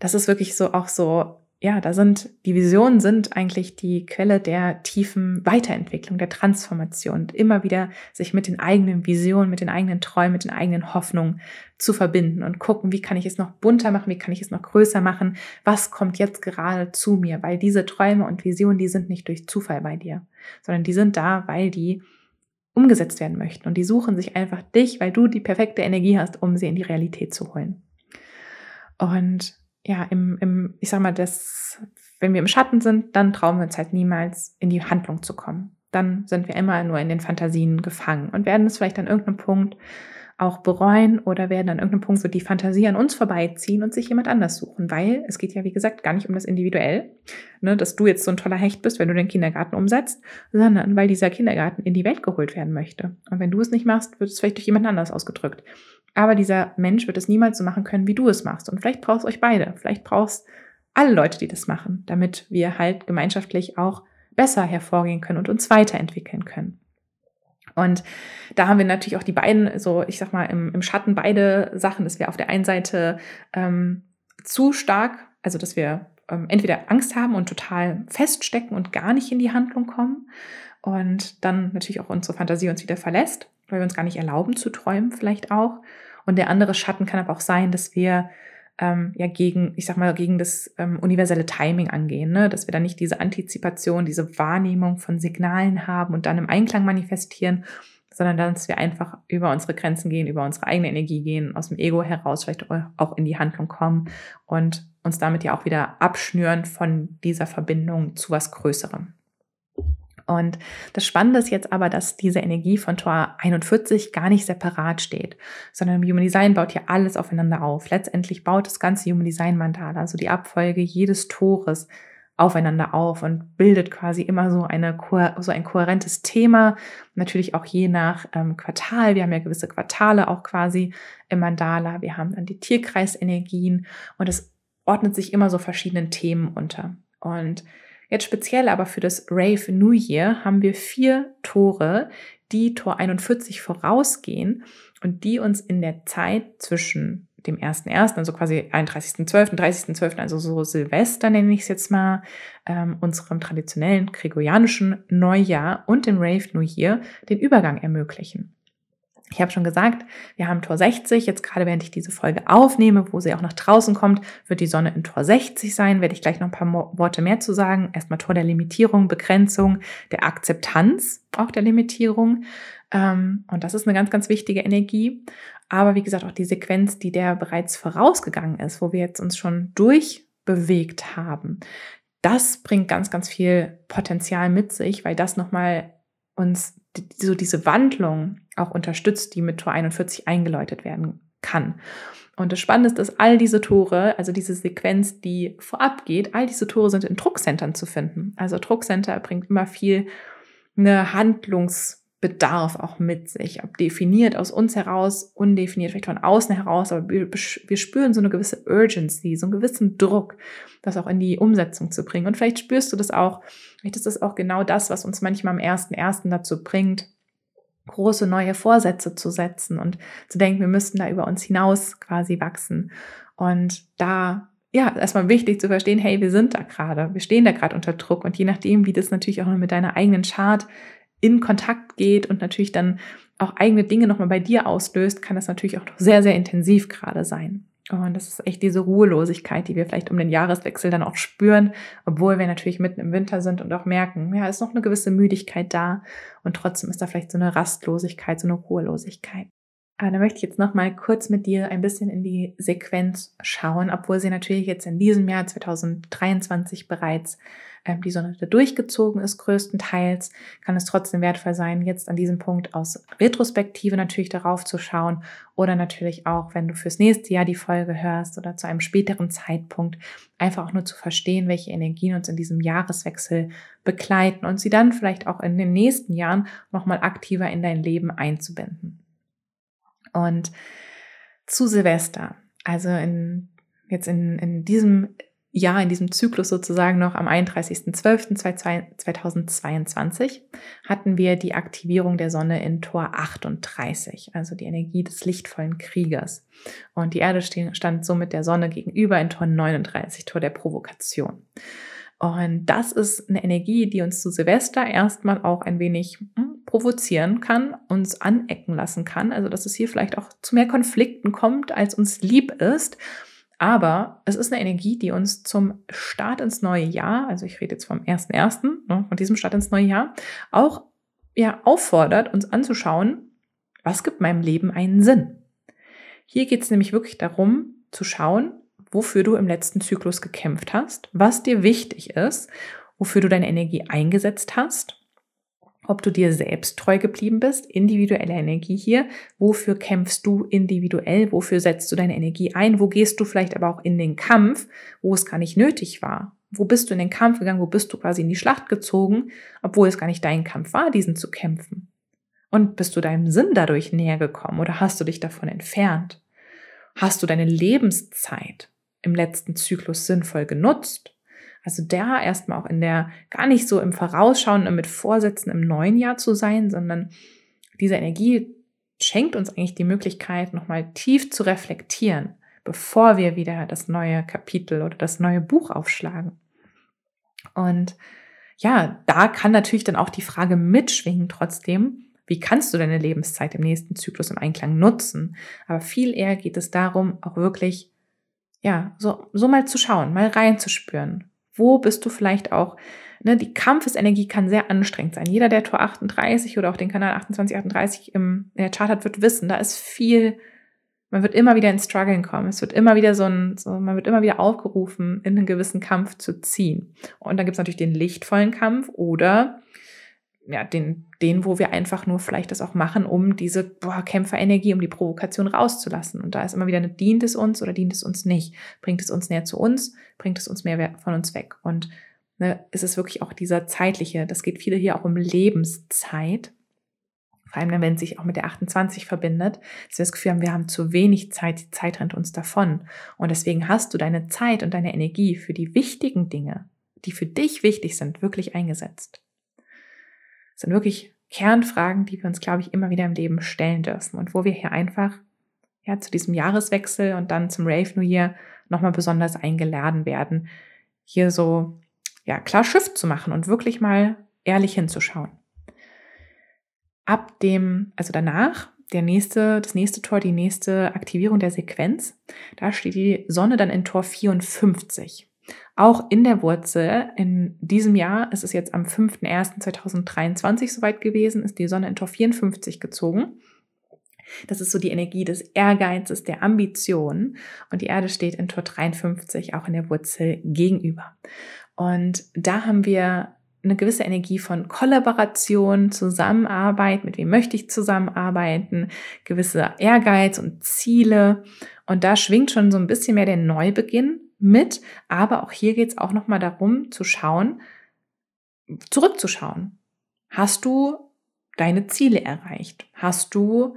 das ist wirklich so auch so ja, da sind, die Visionen sind eigentlich die Quelle der tiefen Weiterentwicklung, der Transformation und immer wieder sich mit den eigenen Visionen, mit den eigenen Träumen, mit den eigenen Hoffnungen zu verbinden und gucken, wie kann ich es noch bunter machen, wie kann ich es noch größer machen, was kommt jetzt gerade zu mir, weil diese Träume und Visionen, die sind nicht durch Zufall bei dir, sondern die sind da, weil die umgesetzt werden möchten. Und die suchen sich einfach dich, weil du die perfekte Energie hast, um sie in die Realität zu holen. Und ja, im, im, ich sag mal, das, wenn wir im Schatten sind, dann trauen wir uns halt niemals in die Handlung zu kommen. Dann sind wir immer nur in den Fantasien gefangen und werden es vielleicht an irgendeinem Punkt auch bereuen oder werden an irgendeinem Punkt so die Fantasie an uns vorbeiziehen und sich jemand anders suchen, weil es geht ja, wie gesagt, gar nicht um das Individuell, ne, dass du jetzt so ein toller Hecht bist, wenn du den Kindergarten umsetzt, sondern weil dieser Kindergarten in die Welt geholt werden möchte. Und wenn du es nicht machst, wird es vielleicht durch jemand anders ausgedrückt. Aber dieser Mensch wird es niemals so machen können, wie du es machst. Und vielleicht brauchst du euch beide. Vielleicht brauchst alle Leute, die das machen, damit wir halt gemeinschaftlich auch besser hervorgehen können und uns weiterentwickeln können. Und da haben wir natürlich auch die beiden, so ich sag mal, im, im Schatten beide Sachen, dass wir auf der einen Seite ähm, zu stark, also dass wir ähm, entweder Angst haben und total feststecken und gar nicht in die Handlung kommen und dann natürlich auch unsere Fantasie uns wieder verlässt, weil wir uns gar nicht erlauben zu träumen vielleicht auch. Und der andere Schatten kann aber auch sein, dass wir ähm, ja gegen, ich sag mal, gegen das ähm, universelle Timing angehen, ne? dass wir dann nicht diese Antizipation, diese Wahrnehmung von Signalen haben und dann im Einklang manifestieren, sondern dass wir einfach über unsere Grenzen gehen, über unsere eigene Energie gehen, aus dem Ego heraus vielleicht auch in die Handlung kommen und uns damit ja auch wieder abschnüren von dieser Verbindung zu was Größerem. Und das Spannende ist jetzt aber, dass diese Energie von Tor 41 gar nicht separat steht, sondern Human Design baut hier alles aufeinander auf. Letztendlich baut das ganze Human Design Mandala, also die Abfolge jedes Tores, aufeinander auf und bildet quasi immer so, eine, so ein kohärentes Thema. Natürlich auch je nach ähm, Quartal. Wir haben ja gewisse Quartale auch quasi im Mandala. Wir haben dann die Tierkreisenergien und es ordnet sich immer so verschiedenen Themen unter. Und jetzt speziell aber für das Rave New Year haben wir vier Tore, die Tor 41 vorausgehen und die uns in der Zeit zwischen dem 1.1., also quasi 31.12., 30.12., also so Silvester nenne ich es jetzt mal, ähm, unserem traditionellen gregorianischen Neujahr und dem Rave New Year den Übergang ermöglichen. Ich habe schon gesagt, wir haben Tor 60. Jetzt gerade während ich diese Folge aufnehme, wo sie auch nach draußen kommt, wird die Sonne in Tor 60 sein. Werde ich gleich noch ein paar Worte mehr zu sagen. Erstmal Tor der Limitierung, Begrenzung, der Akzeptanz auch der Limitierung. Ähm, und das ist eine ganz, ganz wichtige Energie. Aber wie gesagt, auch die Sequenz, die der bereits vorausgegangen ist, wo wir jetzt uns schon durchbewegt haben, das bringt ganz, ganz viel Potenzial mit sich, weil das nochmal uns so diese Wandlung auch unterstützt, die mit Tor 41 eingeläutet werden kann. Und das Spannende ist, dass all diese Tore, also diese Sequenz, die vorab geht, all diese Tore sind in Druckcentern zu finden. Also Druckcenter bringt immer viel eine Handlungs- Bedarf auch mit sich, ob definiert aus uns heraus, undefiniert vielleicht von außen heraus, aber wir, wir spüren so eine gewisse Urgency, so einen gewissen Druck, das auch in die Umsetzung zu bringen. Und vielleicht spürst du das auch, vielleicht ist das auch genau das, was uns manchmal am ersten ersten dazu bringt, große neue Vorsätze zu setzen und zu denken, wir müssten da über uns hinaus quasi wachsen. Und da ja, erstmal wichtig zu verstehen, hey, wir sind da gerade, wir stehen da gerade unter Druck und je nachdem, wie das natürlich auch mit deiner eigenen Chart in Kontakt geht und natürlich dann auch eigene Dinge nochmal bei dir auslöst, kann das natürlich auch sehr, sehr intensiv gerade sein. Und das ist echt diese Ruhelosigkeit, die wir vielleicht um den Jahreswechsel dann auch spüren, obwohl wir natürlich mitten im Winter sind und auch merken, ja, ist noch eine gewisse Müdigkeit da und trotzdem ist da vielleicht so eine Rastlosigkeit, so eine Ruhelosigkeit. Aber da möchte ich jetzt nochmal kurz mit dir ein bisschen in die Sequenz schauen, obwohl sie natürlich jetzt in diesem Jahr 2023 bereits die Sonne da durchgezogen ist, größtenteils, kann es trotzdem wertvoll sein, jetzt an diesem Punkt aus Retrospektive natürlich darauf zu schauen oder natürlich auch, wenn du fürs nächste Jahr die Folge hörst oder zu einem späteren Zeitpunkt, einfach auch nur zu verstehen, welche Energien uns in diesem Jahreswechsel begleiten und sie dann vielleicht auch in den nächsten Jahren nochmal aktiver in dein Leben einzubinden. Und zu Silvester, also in, jetzt in, in diesem Jahr, in diesem Zyklus sozusagen noch am 31.12.2022 hatten wir die Aktivierung der Sonne in Tor 38, also die Energie des lichtvollen Kriegers. Und die Erde stand somit der Sonne gegenüber in Tor 39, Tor der Provokation. Und das ist eine Energie, die uns zu Silvester erstmal auch ein wenig hm, provozieren kann, uns anecken lassen kann. Also, dass es hier vielleicht auch zu mehr Konflikten kommt, als uns lieb ist aber es ist eine Energie, die uns zum Start ins neue Jahr, also ich rede jetzt vom 1.1., ne, von diesem Start ins neue Jahr, auch ja, auffordert, uns anzuschauen, was gibt meinem Leben einen Sinn. Hier geht es nämlich wirklich darum, zu schauen, wofür du im letzten Zyklus gekämpft hast, was dir wichtig ist, wofür du deine Energie eingesetzt hast ob du dir selbst treu geblieben bist, individuelle Energie hier, wofür kämpfst du individuell, wofür setzt du deine Energie ein, wo gehst du vielleicht aber auch in den Kampf, wo es gar nicht nötig war, wo bist du in den Kampf gegangen, wo bist du quasi in die Schlacht gezogen, obwohl es gar nicht dein Kampf war, diesen zu kämpfen. Und bist du deinem Sinn dadurch näher gekommen oder hast du dich davon entfernt? Hast du deine Lebenszeit im letzten Zyklus sinnvoll genutzt? Also da erstmal auch in der, gar nicht so im Vorausschauen und mit Vorsätzen im neuen Jahr zu sein, sondern diese Energie schenkt uns eigentlich die Möglichkeit, nochmal tief zu reflektieren, bevor wir wieder das neue Kapitel oder das neue Buch aufschlagen. Und ja, da kann natürlich dann auch die Frage mitschwingen trotzdem, wie kannst du deine Lebenszeit im nächsten Zyklus im Einklang nutzen? Aber viel eher geht es darum, auch wirklich, ja, so, so mal zu schauen, mal reinzuspüren Wo bist du vielleicht auch, ne, die Kampfesenergie kann sehr anstrengend sein. Jeder, der Tor 38 oder auch den Kanal 2838 im, in der Chart hat, wird wissen, da ist viel, man wird immer wieder ins Struggeln kommen. Es wird immer wieder so ein, so, man wird immer wieder aufgerufen, in einen gewissen Kampf zu ziehen. Und dann gibt es natürlich den lichtvollen Kampf oder ja, den, den, wo wir einfach nur vielleicht das auch machen, um diese boah, Kämpferenergie, um die Provokation rauszulassen. Und da ist immer wieder, eine, dient es uns oder dient es uns nicht? Bringt es uns näher zu uns? Bringt es uns mehr von uns weg? Und ne, ist es wirklich auch dieser zeitliche, das geht viele hier auch um Lebenszeit. Vor allem, wenn es sich auch mit der 28 verbindet, dass wir das Gefühl haben, wir haben zu wenig Zeit, die Zeit rennt uns davon. Und deswegen hast du deine Zeit und deine Energie für die wichtigen Dinge, die für dich wichtig sind, wirklich eingesetzt. Das sind wirklich Kernfragen, die wir uns, glaube ich, immer wieder im Leben stellen dürfen und wo wir hier einfach ja, zu diesem Jahreswechsel und dann zum Rave New Year nochmal besonders eingeladen werden, hier so ja, klar Schiff zu machen und wirklich mal ehrlich hinzuschauen. Ab dem, also danach, der nächste, das nächste Tor, die nächste Aktivierung der Sequenz, da steht die Sonne dann in Tor 54. Auch in der Wurzel in diesem Jahr, es ist jetzt am 5.1.2023 soweit gewesen, ist die Sonne in Tor 54 gezogen. Das ist so die Energie des Ehrgeizes, der Ambition. Und die Erde steht in Tor 53 auch in der Wurzel gegenüber. Und da haben wir eine gewisse Energie von Kollaboration, Zusammenarbeit, mit wem möchte ich zusammenarbeiten, gewisse Ehrgeiz und Ziele. Und da schwingt schon so ein bisschen mehr der Neubeginn mit. Aber auch hier geht es auch nochmal darum zu schauen, zurückzuschauen. Hast du deine Ziele erreicht? Hast du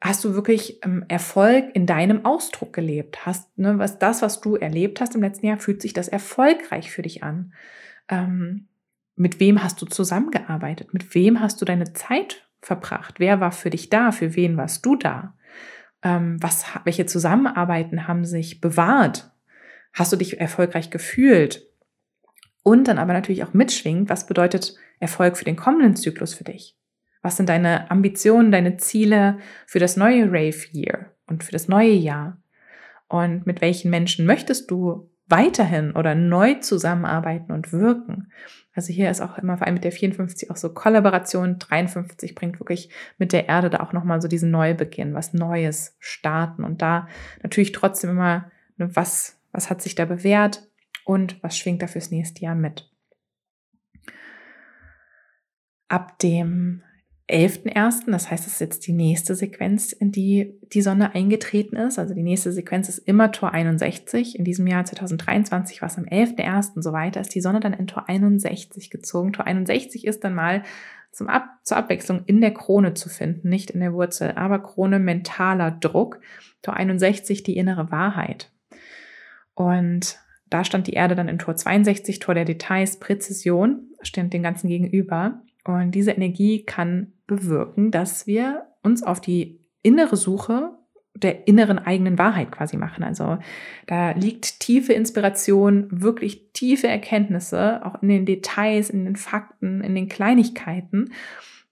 hast du wirklich ähm, Erfolg in deinem Ausdruck gelebt? Hast, ne, was das, was du erlebt hast im letzten Jahr, fühlt sich das erfolgreich für dich an? Ähm, mit wem hast du zusammengearbeitet? Mit wem hast du deine Zeit verbracht? Wer war für dich da? Für wen warst du da? Ähm, was, welche Zusammenarbeiten haben sich bewahrt? Hast du dich erfolgreich gefühlt? Und dann aber natürlich auch mitschwingt, was bedeutet Erfolg für den kommenden Zyklus für dich? Was sind deine Ambitionen, deine Ziele für das neue Rave Year und für das neue Jahr? Und mit welchen Menschen möchtest du weiterhin oder neu zusammenarbeiten und wirken? Also hier ist auch immer vor allem mit der 54 auch so Kollaboration. 53 bringt wirklich mit der Erde da auch nochmal so diesen Neubeginn, was Neues starten und da natürlich trotzdem immer, ne, was, was hat sich da bewährt und was schwingt da fürs nächste Jahr mit. Ab dem 11.01., das heißt, das ist jetzt die nächste Sequenz, in die die Sonne eingetreten ist. Also die nächste Sequenz ist immer Tor 61. In diesem Jahr 2023 war es am 11.01. so weiter, ist die Sonne dann in Tor 61 gezogen. Tor 61 ist dann mal zum Ab zur Abwechslung in der Krone zu finden, nicht in der Wurzel, aber Krone mentaler Druck. Tor 61 die innere Wahrheit. Und da stand die Erde dann in Tor 62, Tor der Details, Präzision, stand dem Ganzen gegenüber. Und diese Energie kann bewirken, dass wir uns auf die innere Suche der inneren eigenen Wahrheit quasi machen. Also da liegt tiefe Inspiration, wirklich tiefe Erkenntnisse, auch in den Details, in den Fakten, in den Kleinigkeiten.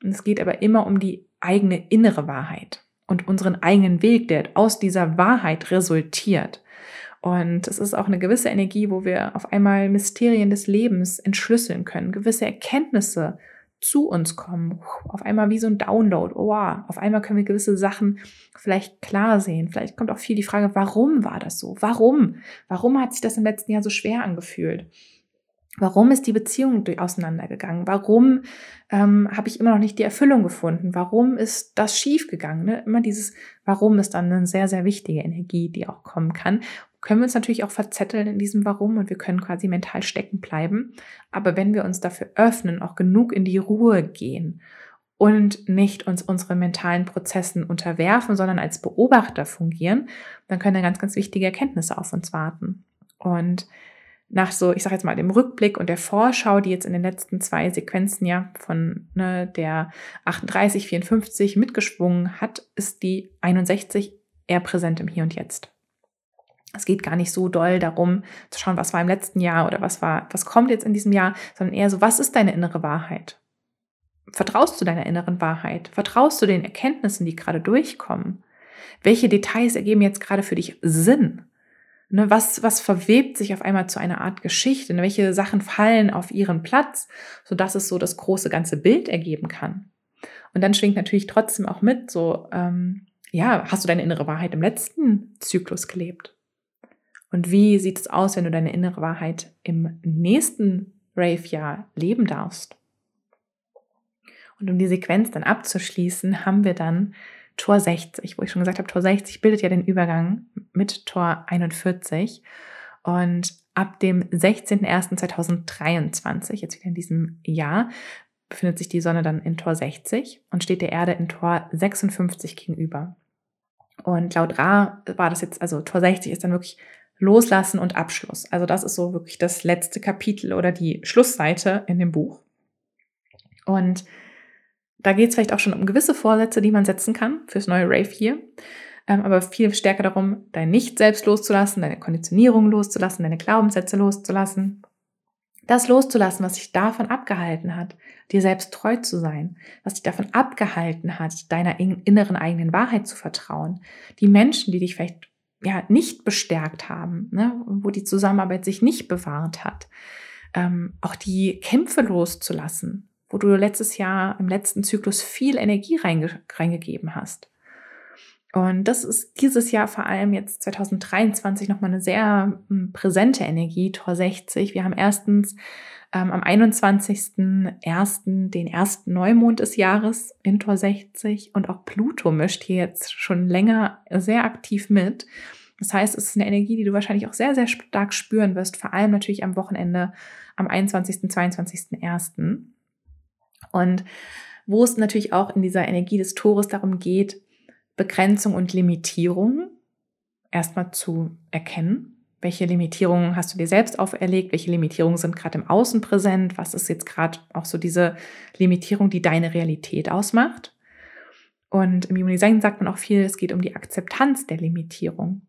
Und es geht aber immer um die eigene innere Wahrheit und unseren eigenen Weg, der aus dieser Wahrheit resultiert. Und es ist auch eine gewisse Energie, wo wir auf einmal Mysterien des Lebens entschlüsseln können, gewisse Erkenntnisse zu uns kommen. Auf einmal wie so ein Download. Oh, auf einmal können wir gewisse Sachen vielleicht klar sehen. Vielleicht kommt auch viel die Frage, warum war das so? Warum? Warum hat sich das im letzten Jahr so schwer angefühlt? Warum ist die Beziehung auseinandergegangen? Warum ähm, habe ich immer noch nicht die Erfüllung gefunden? Warum ist das schiefgegangen? Ne? Immer dieses Warum ist dann eine sehr, sehr wichtige Energie, die auch kommen kann können wir uns natürlich auch verzetteln in diesem Warum und wir können quasi mental stecken bleiben. Aber wenn wir uns dafür öffnen, auch genug in die Ruhe gehen und nicht uns unseren mentalen Prozessen unterwerfen, sondern als Beobachter fungieren, dann können da ganz, ganz wichtige Erkenntnisse auf uns warten. Und nach so, ich sage jetzt mal, dem Rückblick und der Vorschau, die jetzt in den letzten zwei Sequenzen ja von ne, der 38, 54 mitgeschwungen hat, ist die 61 eher präsent im Hier und Jetzt. Es geht gar nicht so doll darum zu schauen, was war im letzten Jahr oder was war, was kommt jetzt in diesem Jahr, sondern eher so, was ist deine innere Wahrheit? Vertraust du deiner inneren Wahrheit? Vertraust du den Erkenntnissen, die gerade durchkommen? Welche Details ergeben jetzt gerade für dich Sinn? Ne, was, was verwebt sich auf einmal zu einer Art Geschichte? Ne, welche Sachen fallen auf ihren Platz, sodass es so das große ganze Bild ergeben kann? Und dann schwingt natürlich trotzdem auch mit, so, ähm, ja, hast du deine innere Wahrheit im letzten Zyklus gelebt? Und wie sieht es aus, wenn du deine innere Wahrheit im nächsten Rave-Jahr leben darfst? Und um die Sequenz dann abzuschließen, haben wir dann Tor 60, wo ich schon gesagt habe, Tor 60 bildet ja den Übergang mit Tor 41. Und ab dem 16.01.2023, jetzt wieder in diesem Jahr, befindet sich die Sonne dann in Tor 60 und steht der Erde in Tor 56 gegenüber. Und laut Ra war das jetzt, also Tor 60 ist dann wirklich Loslassen und Abschluss. Also das ist so wirklich das letzte Kapitel oder die Schlussseite in dem Buch. Und da geht es vielleicht auch schon um gewisse Vorsätze, die man setzen kann fürs neue Rave hier. Ähm, aber viel stärker darum, dein Nicht-Selbst loszulassen, deine Konditionierung loszulassen, deine Glaubenssätze loszulassen. Das loszulassen, was dich davon abgehalten hat, dir selbst treu zu sein, was dich davon abgehalten hat, deiner inneren eigenen Wahrheit zu vertrauen. Die Menschen, die dich vielleicht ja nicht bestärkt haben, ne, wo die Zusammenarbeit sich nicht bewahrt hat, ähm, auch die Kämpfe loszulassen, wo du letztes Jahr im letzten Zyklus viel Energie reinge reingegeben hast. Und das ist dieses Jahr vor allem jetzt 2023 nochmal eine sehr hm, präsente Energie, Tor 60. Wir haben erstens ähm, am 21.01. den ersten Neumond des Jahres in Tor 60 und auch Pluto mischt hier jetzt schon länger sehr aktiv mit. Das heißt, es ist eine Energie, die du wahrscheinlich auch sehr, sehr stark spüren wirst, vor allem natürlich am Wochenende am 21., 22.01. Und wo es natürlich auch in dieser Energie des Tores darum geht, Begrenzung und Limitierung erstmal zu erkennen. Welche Limitierungen hast du dir selbst auferlegt? Welche Limitierungen sind gerade im Außen präsent? Was ist jetzt gerade auch so diese Limitierung, die deine Realität ausmacht? Und im Human Design sagt man auch viel, es geht um die Akzeptanz der Limitierung.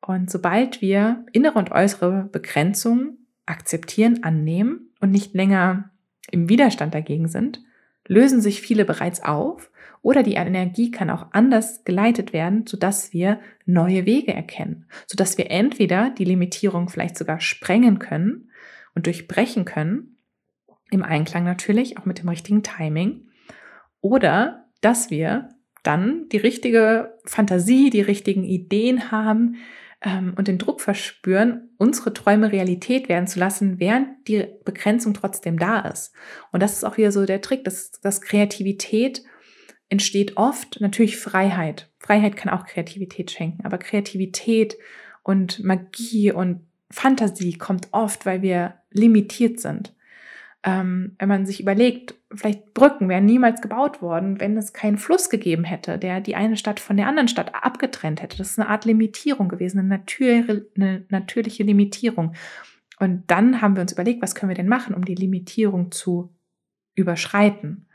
Und sobald wir innere und äußere Begrenzungen akzeptieren, annehmen und nicht länger im Widerstand dagegen sind, lösen sich viele bereits auf oder die Energie kann auch anders geleitet werden, sodass wir neue Wege erkennen, sodass wir entweder die Limitierung vielleicht sogar sprengen können und durchbrechen können, im Einklang natürlich, auch mit dem richtigen Timing, oder dass wir dann die richtige Fantasie, die richtigen Ideen haben, ähm, und den Druck verspüren, unsere Träume Realität werden zu lassen, während die Begrenzung trotzdem da ist. Und das ist auch wieder so der Trick, dass, dass Kreativität entsteht oft natürlich Freiheit. Freiheit kann auch Kreativität schenken, aber Kreativität und Magie und Fantasie kommt oft, weil wir limitiert sind ähm, wenn man sich überlegt, vielleicht Brücken wären niemals gebaut worden, wenn es keinen Fluss gegeben hätte, der die eine Stadt von der anderen Stadt abgetrennt hätte. Das ist eine Art Limitierung gewesen, eine, natür eine natürliche Limitierung. Und dann haben wir uns überlegt, was können wir denn machen, um die Limitierung zu überschreiten.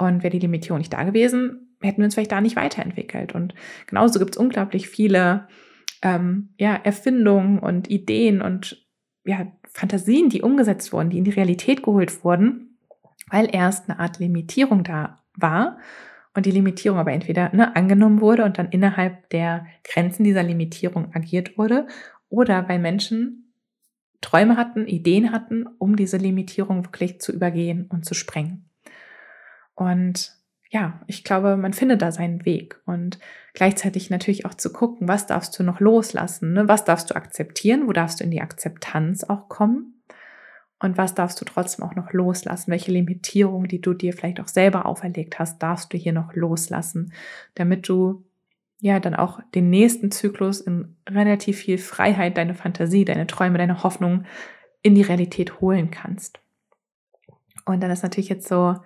Und wäre die Limitierung nicht da gewesen, hätten wir uns vielleicht da nicht weiterentwickelt. Und genauso gibt es unglaublich viele ähm, ja, Erfindungen und Ideen und ja, Fantasien, die umgesetzt wurden, die in die Realität geholt wurden, weil erst eine Art Limitierung da war und die Limitierung aber entweder ne, angenommen wurde und dann innerhalb der Grenzen dieser Limitierung agiert wurde oder weil Menschen Träume hatten, Ideen hatten, um diese Limitierung wirklich zu übergehen und zu sprengen. Und ja, ich glaube, man findet da seinen Weg und gleichzeitig natürlich auch zu gucken, was darfst du noch loslassen, ne? was darfst du akzeptieren, wo darfst du in die Akzeptanz auch kommen und was darfst du trotzdem auch noch loslassen, welche Limitierungen, die du dir vielleicht auch selber auferlegt hast, darfst du hier noch loslassen, damit du ja dann auch den nächsten Zyklus in relativ viel Freiheit, deine Fantasie, deine Träume, deine Hoffnungen in die Realität holen kannst. Und dann ist natürlich jetzt so,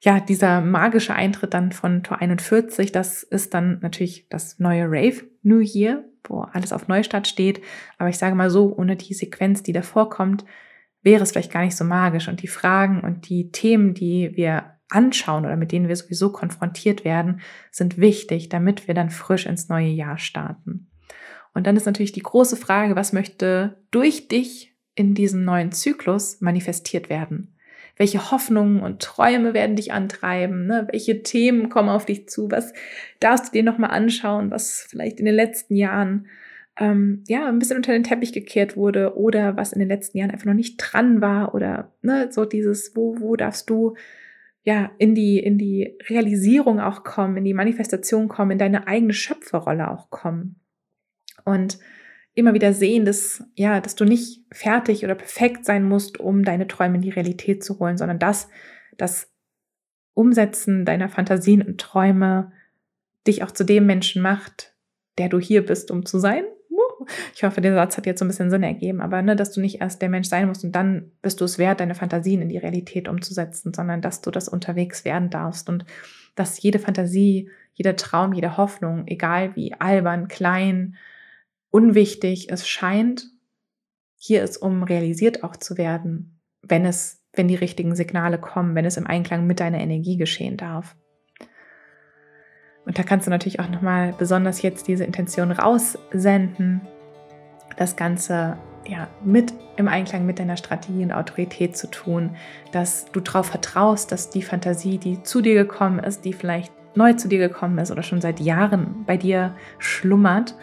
ja, dieser magische Eintritt dann von Tor 41, das ist dann natürlich das neue Rave New Year, wo alles auf Neustart steht. Aber ich sage mal so, ohne die Sequenz, die davor kommt, wäre es vielleicht gar nicht so magisch. Und die Fragen und die Themen, die wir anschauen oder mit denen wir sowieso konfrontiert werden, sind wichtig, damit wir dann frisch ins neue Jahr starten. Und dann ist natürlich die große Frage, was möchte durch dich in diesem neuen Zyklus manifestiert werden? Welche Hoffnungen und Träume werden dich antreiben, ne? welche Themen kommen auf dich zu, was darfst du dir nochmal anschauen, was vielleicht in den letzten Jahren ähm, ja, ein bisschen unter den Teppich gekehrt wurde oder was in den letzten Jahren einfach noch nicht dran war oder ne, so dieses, wo, wo darfst du ja in die, in die Realisierung auch kommen, in die Manifestation kommen, in deine eigene Schöpferrolle auch kommen. Und immer wieder sehen, dass, ja, dass du nicht fertig oder perfekt sein musst, um deine Träume in die Realität zu holen, sondern dass das Umsetzen deiner Fantasien und Träume dich auch zu dem Menschen macht, der du hier bist, um zu sein. Ich hoffe, der Satz hat jetzt so ein bisschen Sinn ergeben, aber ne, dass du nicht erst der Mensch sein musst und dann bist du es wert, deine Fantasien in die Realität umzusetzen, sondern dass du das unterwegs werden darfst und dass jede Fantasie, jeder Traum, jede Hoffnung, egal wie albern, klein, unwichtig es scheint, hier ist, um realisiert auch zu werden, wenn es, wenn die richtigen Signale kommen, wenn es im Einklang mit deiner Energie geschehen darf. Und da kannst du natürlich auch nochmal besonders jetzt diese Intention raussenden, das Ganze ja, mit im Einklang mit deiner Strategie und Autorität zu tun, dass du darauf vertraust, dass die Fantasie, die zu dir gekommen ist, die vielleicht neu zu dir gekommen ist oder schon seit Jahren bei dir schlummert,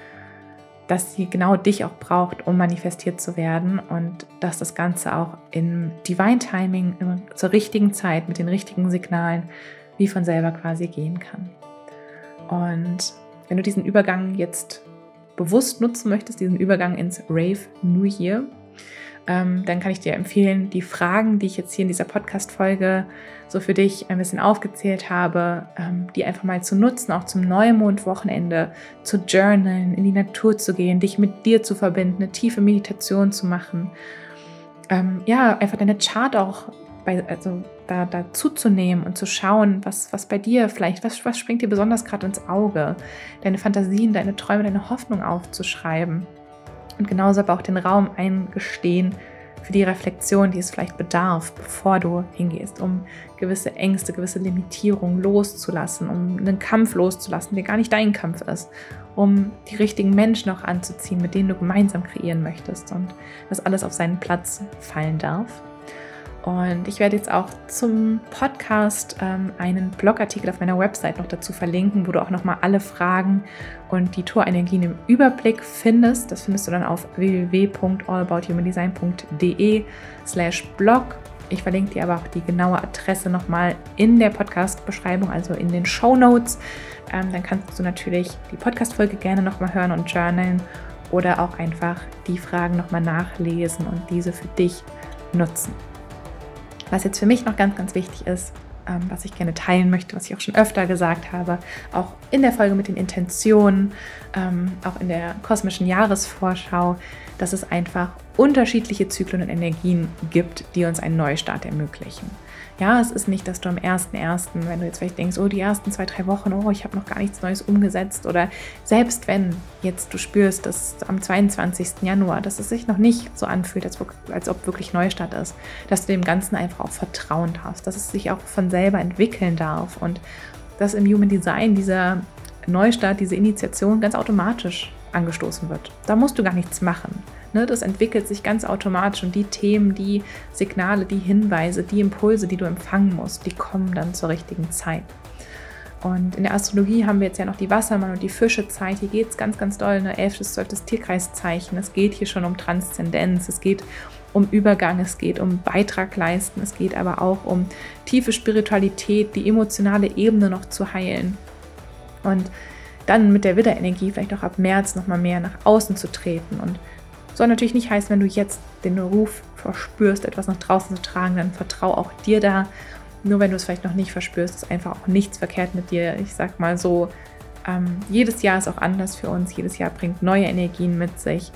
dass sie genau dich auch braucht, um manifestiert zu werden und dass das Ganze auch in Divine Timing zur richtigen Zeit mit den richtigen Signalen wie von selber quasi gehen kann. Und wenn du diesen Übergang jetzt bewusst nutzen möchtest, diesen Übergang ins Rave New Year, ähm, dann kann ich dir empfehlen, die Fragen, die ich jetzt hier in dieser Podcast-Folge so für dich ein bisschen aufgezählt habe, ähm, die einfach mal zu nutzen, auch zum Neumond-Wochenende zu journalen, in die Natur zu gehen, dich mit dir zu verbinden, eine tiefe Meditation zu machen. Ähm, ja, einfach deine Chart auch bei, also da, da zuzunehmen und zu schauen, was, was bei dir vielleicht, was, was springt dir besonders gerade ins Auge, deine Fantasien, deine Träume, deine Hoffnung aufzuschreiben. Und genauso aber auch den Raum eingestehen für die Reflexion, die es vielleicht bedarf, bevor du hingehst, um gewisse Ängste, gewisse Limitierungen loszulassen, um einen Kampf loszulassen, der gar nicht dein Kampf ist, um die richtigen Menschen auch anzuziehen, mit denen du gemeinsam kreieren möchtest und dass alles auf seinen Platz fallen darf. Und ich werde jetzt auch zum Podcast ähm, einen Blogartikel auf meiner Website noch dazu verlinken, wo du auch nochmal alle Fragen und die Torenergien im Überblick findest. Das findest du dann auf www.allabouthumandesign.de slash blog. Ich verlinke dir aber auch die genaue Adresse nochmal in der Podcast-Beschreibung, also in den Show Notes. Ähm, dann kannst du natürlich die Podcast-Folge gerne nochmal hören und journalen oder auch einfach die Fragen nochmal nachlesen und diese für dich nutzen. Was jetzt für mich noch ganz, ganz wichtig ist, ähm, was ich gerne teilen möchte, was ich auch schon öfter gesagt habe, auch in der Folge mit den Intentionen, ähm, auch in der kosmischen Jahresvorschau, dass es einfach unterschiedliche Zyklen und Energien gibt, die uns einen Neustart ermöglichen. Ja, es ist nicht, dass du am 1.1., wenn du jetzt vielleicht denkst, oh, die ersten zwei, drei Wochen, oh, ich habe noch gar nichts Neues umgesetzt oder selbst wenn jetzt du spürst, dass am 22. Januar, dass es sich noch nicht so anfühlt, als, als ob wirklich Neustart ist, dass du dem Ganzen einfach auch vertrauen darfst, dass es sich auch von selber entwickeln darf und dass im Human Design dieser Neustart, diese Initiation ganz automatisch angestoßen wird. Da musst du gar nichts machen. Ne, das entwickelt sich ganz automatisch und die Themen, die Signale, die Hinweise, die Impulse, die du empfangen musst, die kommen dann zur richtigen Zeit. Und in der Astrologie haben wir jetzt ja noch die Wassermann- und die Fischezeit. Hier geht es ganz, ganz doll, ne? 11. bis 12. Tierkreiszeichen. Es geht hier schon um Transzendenz, es geht um Übergang, es geht um Beitrag leisten, es geht aber auch um tiefe Spiritualität, die emotionale Ebene noch zu heilen. Und dann mit der Widderenergie vielleicht auch ab März nochmal mehr nach außen zu treten und soll natürlich nicht heißen, wenn du jetzt den Ruf verspürst, etwas nach draußen zu tragen, dann vertrau auch dir da. Nur wenn du es vielleicht noch nicht verspürst, ist einfach auch nichts verkehrt mit dir. Ich sag mal so, ähm, jedes Jahr ist auch anders für uns. Jedes Jahr bringt neue Energien mit sich.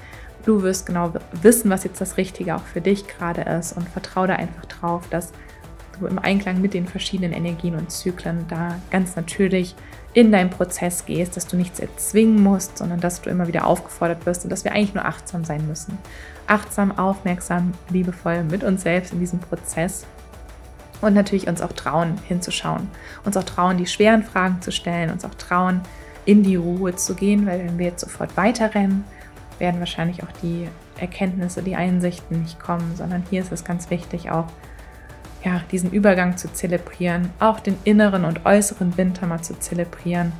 Du wirst genau wissen, was jetzt das Richtige auch für dich gerade ist und vertraue da einfach drauf, dass du im Einklang mit den verschiedenen Energien und Zyklen da ganz natürlich in deinen Prozess gehst, dass du nichts erzwingen musst, sondern dass du immer wieder aufgefordert wirst und dass wir eigentlich nur achtsam sein müssen. Achtsam, aufmerksam, liebevoll mit uns selbst in diesem Prozess und natürlich uns auch trauen, hinzuschauen. Uns auch trauen, die schweren Fragen zu stellen, uns auch trauen, in die Ruhe zu gehen, weil wenn wir jetzt sofort weiterrennen, werden wahrscheinlich auch die Erkenntnisse, die Einsichten nicht kommen, sondern hier ist es ganz wichtig, auch ja, diesen Übergang zu zelebrieren, auch den inneren und äußeren Winter mal zu zelebrieren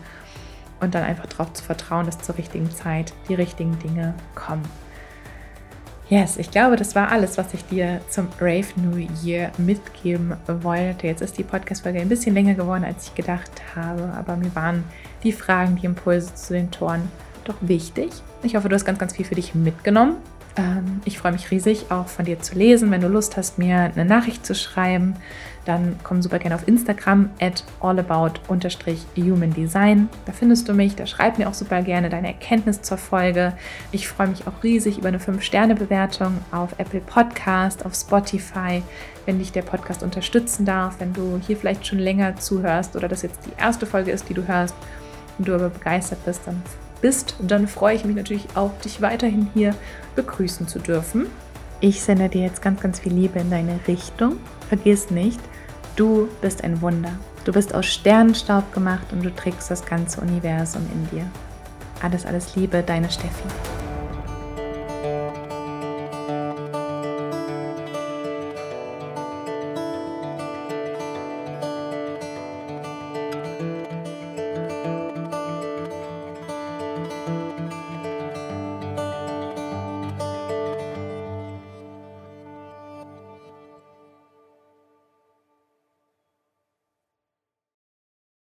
und dann einfach darauf zu vertrauen, dass zur richtigen Zeit die richtigen Dinge kommen. Yes, ich glaube, das war alles, was ich dir zum Rave New Year mitgeben wollte. Jetzt ist die Podcast-Folge ein bisschen länger geworden, als ich gedacht habe, aber mir waren die Fragen, die Impulse zu den Toren doch wichtig. Ich hoffe, du hast ganz, ganz viel für dich mitgenommen. Ähm, ich freue mich riesig, auch von dir zu lesen. Wenn du Lust hast, mir eine Nachricht zu schreiben, dann komm super gerne auf Instagram at allabout-humandesign. Da findest du mich, da schreib mir auch super gerne deine Erkenntnis zur Folge. Ich freue mich auch riesig über eine 5-Sterne-Bewertung auf Apple Podcast, auf Spotify, wenn dich der Podcast unterstützen darf, wenn du hier vielleicht schon länger zuhörst oder das jetzt die erste Folge ist, die du hörst und du aber begeistert bist, dann bist, dann freue ich mich natürlich auch, dich weiterhin hier begrüßen zu dürfen. Ich sende dir jetzt ganz, ganz viel Liebe in deine Richtung. Vergiss nicht, du bist ein Wunder. Du bist aus Sternenstaub gemacht und du trägst das ganze Universum in dir. Alles, alles Liebe, deine Steffi.